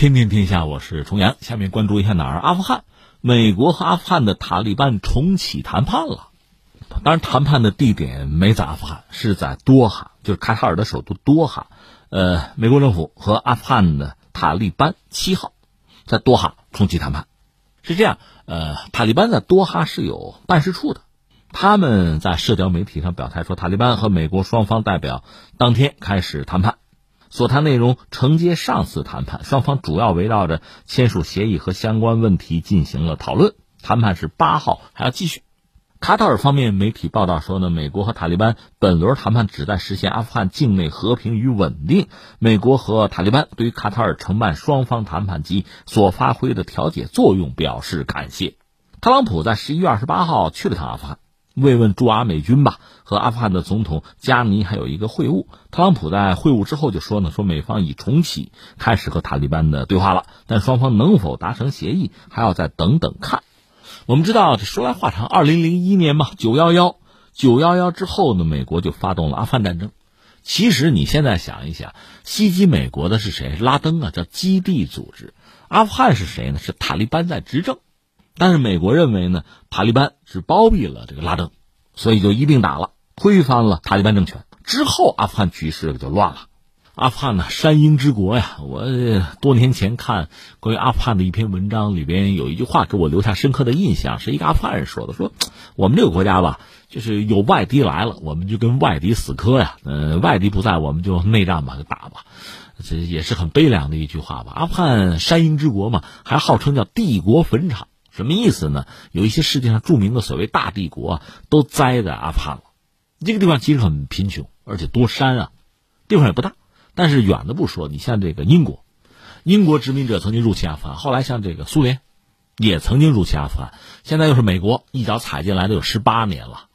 天天天下，我是重阳。下面关注一下哪儿？阿富汗，美国和阿富汗的塔利班重启谈判了。当然，谈判的地点没在阿富汗，是在多哈，就是卡塔尔的首都多哈。呃，美国政府和阿富汗的塔利班七号在多哈重启谈判。是这样，呃，塔利班在多哈是有办事处的，他们在社交媒体上表态说，塔利班和美国双方代表当天开始谈判。所谈内容承接上次谈判，双方主要围绕着签署协议和相关问题进行了讨论。谈判是八号还要继续。卡塔尔方面媒体报道说呢，美国和塔利班本轮谈判旨在实现阿富汗境内和平与稳定。美国和塔利班对于卡塔尔承办双方谈判及所发挥的调解作用表示感谢。特朗普在十一月二十八号去了趟阿富汗。慰问驻阿美军吧，和阿富汗的总统加尼还有一个会晤。特朗普在会晤之后就说呢，说美方已重启开始和塔利班的对话了，但双方能否达成协议，还要再等等看。我们知道，这说来话长，二零零一年嘛，九幺幺，九幺幺之后呢，美国就发动了阿富汗战争。其实你现在想一想，袭击美国的是谁？拉登啊，叫基地组织。阿富汗是谁呢？是塔利班在执政。但是美国认为呢，塔利班是包庇了这个拉登，所以就一并打了，推翻了塔利班政权。之后，阿富汗局势就乱了。阿富汗呢，山鹰之国呀，我多年前看关于阿富汗的一篇文章，里边有一句话给我留下深刻的印象，是一个阿富汗人说的：“说我们这个国家吧，就是有外敌来了，我们就跟外敌死磕呀。嗯，外敌不在，我们就内战吧，就打吧。这也是很悲凉的一句话吧。阿富汗山鹰之国嘛，还号称叫帝国坟场。”什么意思呢？有一些世界上著名的所谓大帝国都栽在阿富汗了。这个地方其实很贫穷，而且多山啊，地方也不大。但是远的不说，你像这个英国，英国殖民者曾经入侵阿富汗，后来像这个苏联也曾经入侵阿富汗，现在又是美国一脚踩进来的有十八年了。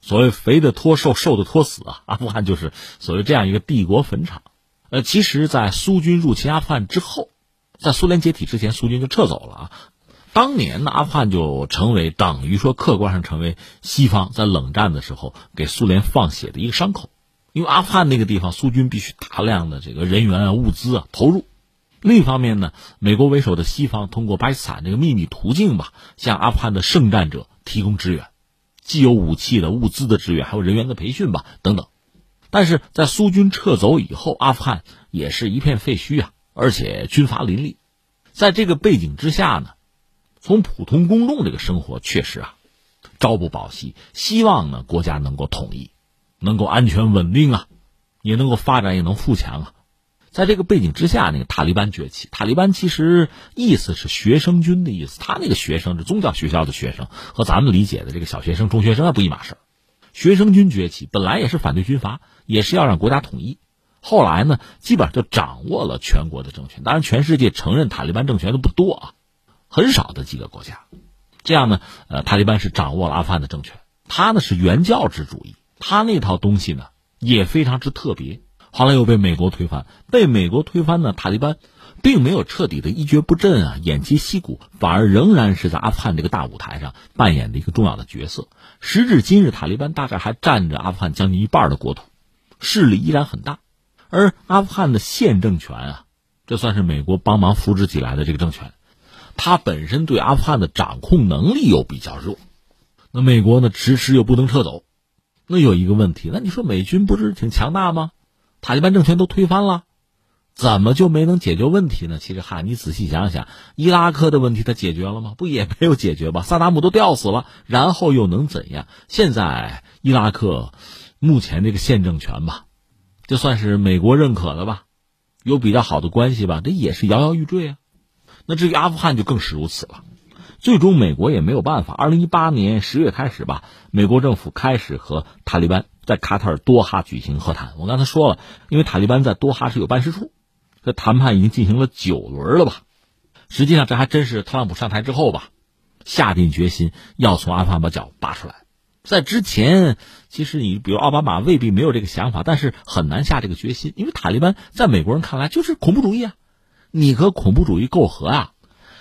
所谓肥的拖瘦，瘦的拖死啊，阿富汗就是所谓这样一个帝国坟场。呃，其实，在苏军入侵阿富汗之后，在苏联解体之前，苏军就撤走了啊。当年呢，阿富汗就成为等于说客观上成为西方在冷战的时候给苏联放血的一个伤口，因为阿富汗那个地方苏军必须大量的这个人员啊、物资啊投入。另一方面呢，美国为首的西方通过巴基斯坦这个秘密途径吧，向阿富汗的圣战者提供支援，既有武器的物资的支援，还有人员的培训吧等等。但是在苏军撤走以后，阿富汗也是一片废墟啊，而且军阀林立。在这个背景之下呢。从普通公众这个生活确实啊，朝不保夕。希望呢国家能够统一，能够安全稳定啊，也能够发展，也能富强啊。在这个背景之下，那个塔利班崛起。塔利班其实意思是学生军的意思，他那个学生是宗教学校的学生，和咱们理解的这个小学生、中学生还不一码事学生军崛起本来也是反对军阀，也是要让国家统一。后来呢，基本上就掌握了全国的政权。当然，全世界承认塔利班政权的不多啊。很少的几个国家，这样呢，呃，塔利班是掌握了阿富汗的政权。他呢是原教旨主义，他那套东西呢也非常之特别。后来又被美国推翻，被美国推翻呢，塔利班并没有彻底的一蹶不振啊，偃旗息鼓，反而仍然是在阿富汗这个大舞台上扮演的一个重要的角色。时至今日，塔利班大概还占着阿富汗将近一半的国土，势力依然很大。而阿富汗的现政权啊，这算是美国帮忙扶植起来的这个政权。他本身对阿富汗的掌控能力又比较弱，那美国呢迟迟又不能撤走，那有一个问题，那你说美军不是挺强大吗？塔利班政权都推翻了，怎么就没能解决问题呢？其实哈，你仔细想想，伊拉克的问题他解决了吗？不也没有解决吧？萨达姆都吊死了，然后又能怎样？现在伊拉克目前这个现政权吧，就算是美国认可的吧，有比较好的关系吧，这也是摇摇欲坠啊。那至于阿富汗就更是如此了，最终美国也没有办法。二零一八年十月开始吧，美国政府开始和塔利班在卡塔尔多哈举行和谈。我刚才说了，因为塔利班在多哈是有办事处，这谈判已经进行了九轮了吧？实际上这还真是特朗普上台之后吧，下定决心要从阿富汗把脚拔出来。在之前，其实你比如奥巴马未必没有这个想法，但是很难下这个决心，因为塔利班在美国人看来就是恐怖主义啊。你和恐怖主义媾和啊？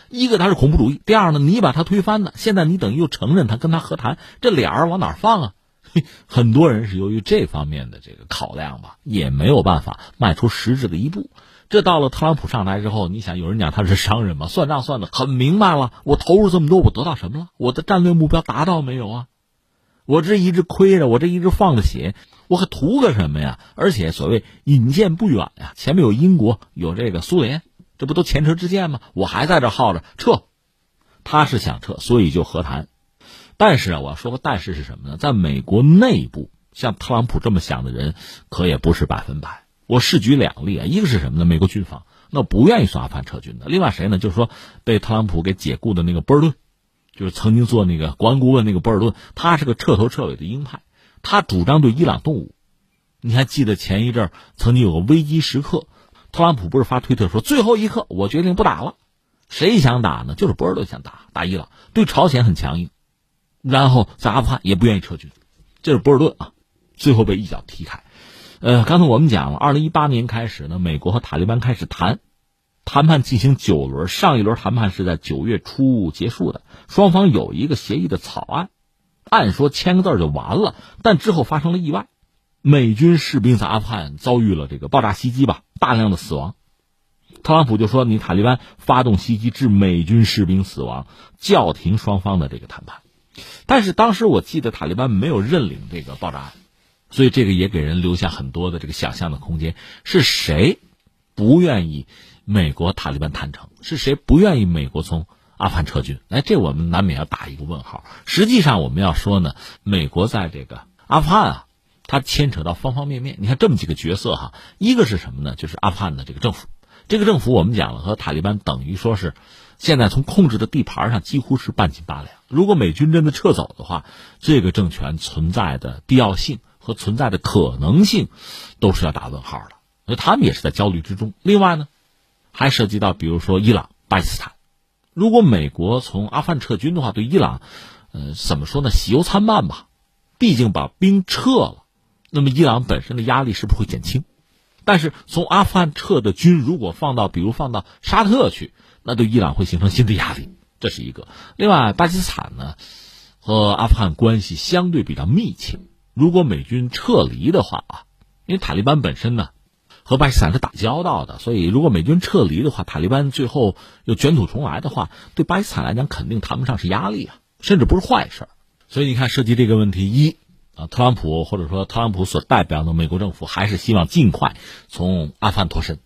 一个他是恐怖主义，第二呢，你把他推翻了，现在你等于又承认他跟他和谈，这脸儿往哪放啊？很多人是由于这方面的这个考量吧，也没有办法迈出实质的一步。这到了特朗普上台之后，你想有人讲他是商人嘛，算账算的很明白了。我投入这么多，我得到什么了？我的战略目标达到没有啊？我这一直亏着，我这一直放着血，我还图个什么呀？而且所谓引荐不远呀，前面有英国，有这个苏联，这不都前车之鉴吗？我还在这耗着撤，他是想撤，所以就和谈。但是啊，我要说个但是是什么呢？在美国内部，像特朗普这么想的人可也不是百分百。我试举两例啊，一个是什么呢？美国军方那不愿意从阿富汗撤军的。另外谁呢？就是说被特朗普给解雇的那个波尔顿。就是曾经做那个国安顾问那个博尔顿，他是个彻头彻尾的鹰派，他主张对伊朗动武。你还记得前一阵曾经有个危机时刻，特朗普不是发推特说最后一刻我决定不打了，谁想打呢？就是博尔顿想打打伊朗，对朝鲜很强硬，然后在阿富汗也不愿意撤军，这是博尔顿啊，最后被一脚踢开。呃，刚才我们讲了，二零一八年开始呢，美国和塔利班开始谈。谈判进行九轮，上一轮谈判是在九月初结束的，双方有一个协议的草案，按说签个字就完了，但之后发生了意外，美军士兵在阿富汗遭遇了这个爆炸袭击吧，大量的死亡，特朗普就说你塔利班发动袭击致美军士兵死亡，叫停双方的这个谈判，但是当时我记得塔利班没有认领这个爆炸案，所以这个也给人留下很多的这个想象的空间，是谁不愿意？美国塔利班谈成是谁不愿意美国从阿富汗撤军？哎，这我们难免要打一个问号。实际上，我们要说呢，美国在这个阿富汗啊，它牵扯到方方面面。你看这么几个角色哈，一个是什么呢？就是阿富汗的这个政府。这个政府我们讲了，和塔利班等于说是现在从控制的地盘上几乎是半斤八两。如果美军真的撤走的话，这个政权存在的必要性和存在的可能性都是要打问号的。所以他们也是在焦虑之中。另外呢？还涉及到，比如说伊朗、巴基斯坦，如果美国从阿富汗撤军的话，对伊朗，呃，怎么说呢？喜忧参半吧。毕竟把兵撤了，那么伊朗本身的压力是不是会减轻？但是从阿富汗撤的军，如果放到，比如放到沙特去，那对伊朗会形成新的压力，这是一个。另外，巴基斯坦呢，和阿富汗关系相对比较密切。如果美军撤离的话啊，因为塔利班本身呢。和巴基斯坦是打交道的，所以如果美军撤离的话，塔利班最后又卷土重来的话，对巴基斯坦来讲肯定谈不上是压力啊，甚至不是坏事。所以你看，涉及这个问题，一啊，特朗普或者说特朗普所代表的美国政府还是希望尽快从阿富汗脱身。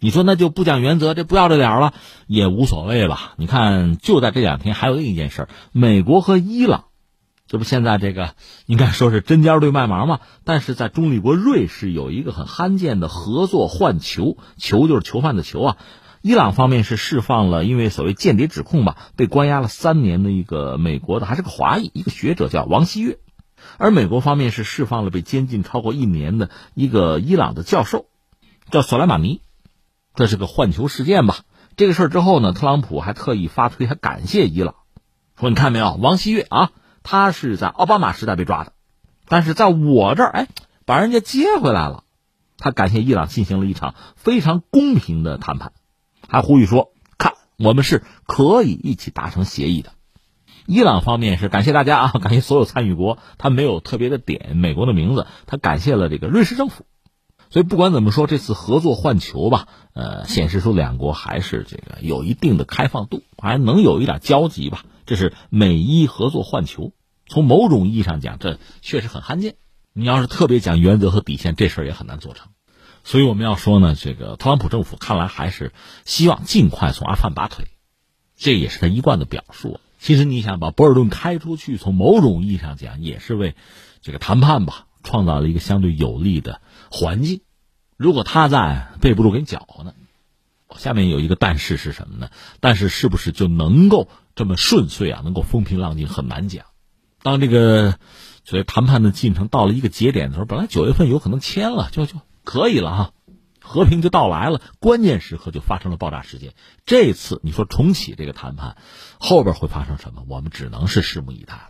你说那就不讲原则，这不要这脸了也无所谓吧？你看，就在这两天，还有另一件事美国和伊朗。这不现在这个应该说是针尖对麦芒嘛？但是在中立国瑞士有一个很罕见的合作换囚，囚就是囚犯的囚啊。伊朗方面是释放了因为所谓间谍指控吧，被关押了三年的一个美国的还是个华裔一个学者叫王希月，而美国方面是释放了被监禁超过一年的一个伊朗的教授，叫索莱马尼。这是个换囚事件吧？这个事儿之后呢，特朗普还特意发推还感谢伊朗，说你看没有，王希月啊。他是在奥巴马时代被抓的，但是在我这儿，哎，把人家接回来了。他感谢伊朗进行了一场非常公平的谈判，还呼吁说：“看，我们是可以一起达成协议的。”伊朗方面是感谢大家啊，感谢所有参与国。他没有特别的点美国的名字，他感谢了这个瑞士政府。所以不管怎么说，这次合作换球吧，呃，显示出两国还是这个有一定的开放度，还能有一点交集吧。这是美伊合作换球，从某种意义上讲，这确实很罕见。你要是特别讲原则和底线，这事儿也很难做成。所以我们要说呢，这个特朗普政府看来还是希望尽快从阿富汗拔腿，这也是他一贯的表述。其实你想把博尔顿开出去，从某种意义上讲，也是为这个谈判吧创造了一个相对有利的环境。如果他在，背不住给你搅和呢。下面有一个但是是什么呢？但是是不是就能够？这么顺遂啊，能够风平浪静很难讲。当这个所谓谈判的进程到了一个节点的时候，本来九月份有可能签了，就就可以了哈，和平就到来了。关键时刻就发生了爆炸事件。这次你说重启这个谈判，后边会发生什么？我们只能是拭目以待。